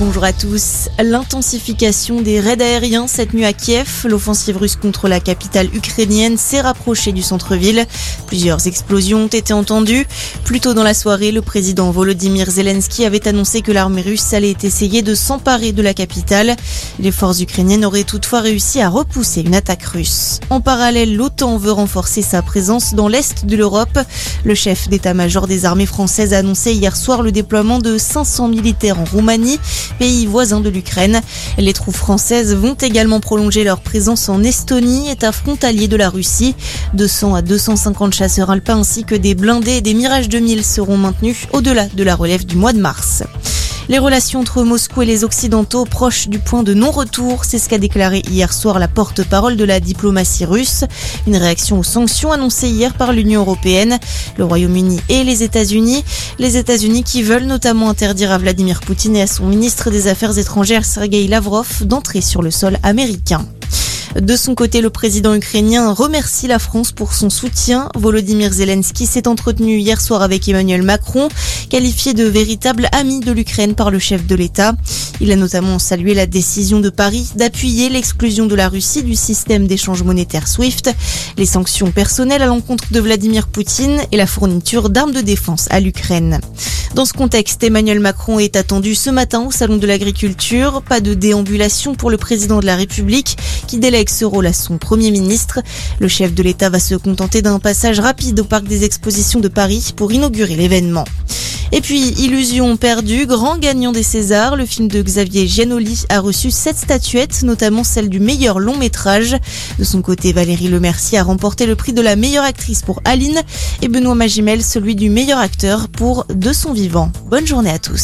Bonjour à tous. L'intensification des raids aériens cette nuit à Kiev, l'offensive russe contre la capitale ukrainienne s'est rapprochée du centre-ville. Plusieurs explosions ont été entendues. Plus tôt dans la soirée, le président Volodymyr Zelensky avait annoncé que l'armée russe allait essayer de s'emparer de la capitale. Les forces ukrainiennes auraient toutefois réussi à repousser une attaque russe. En parallèle, l'OTAN veut renforcer sa présence dans l'est de l'Europe. Le chef d'état-major des armées françaises a annoncé hier soir le déploiement de 500 militaires en Roumanie pays voisin de l'Ukraine. Les troupes françaises vont également prolonger leur présence en Estonie, état frontalier de la Russie. 200 à 250 chasseurs alpins ainsi que des blindés et des Mirage 2000 seront maintenus au-delà de la relève du mois de mars. Les relations entre Moscou et les Occidentaux proches du point de non-retour, c'est ce qu'a déclaré hier soir la porte-parole de la diplomatie russe. Une réaction aux sanctions annoncées hier par l'Union européenne, le Royaume-Uni et les États-Unis. Les États-Unis qui veulent notamment interdire à Vladimir Poutine et à son ministre des Affaires étrangères Sergei Lavrov d'entrer sur le sol américain. De son côté, le président ukrainien remercie la France pour son soutien. Volodymyr Zelensky s'est entretenu hier soir avec Emmanuel Macron, qualifié de véritable ami de l'Ukraine par le chef de l'État. Il a notamment salué la décision de Paris d'appuyer l'exclusion de la Russie du système d'échange monétaire SWIFT, les sanctions personnelles à l'encontre de Vladimir Poutine et la fourniture d'armes de défense à l'Ukraine. Dans ce contexte, Emmanuel Macron est attendu ce matin au Salon de l'Agriculture. Pas de déambulation pour le président de la République qui délègue ce rôle à son Premier ministre. Le chef de l'État va se contenter d'un passage rapide au Parc des Expositions de Paris pour inaugurer l'événement. Et puis, Illusion perdue, grand gagnant des Césars, le film de Xavier Giannoli a reçu sept statuettes, notamment celle du meilleur long métrage. De son côté, Valérie Lemercier a remporté le prix de la meilleure actrice pour Aline et Benoît Magimel celui du meilleur acteur pour De son vivant. Bonne journée à tous.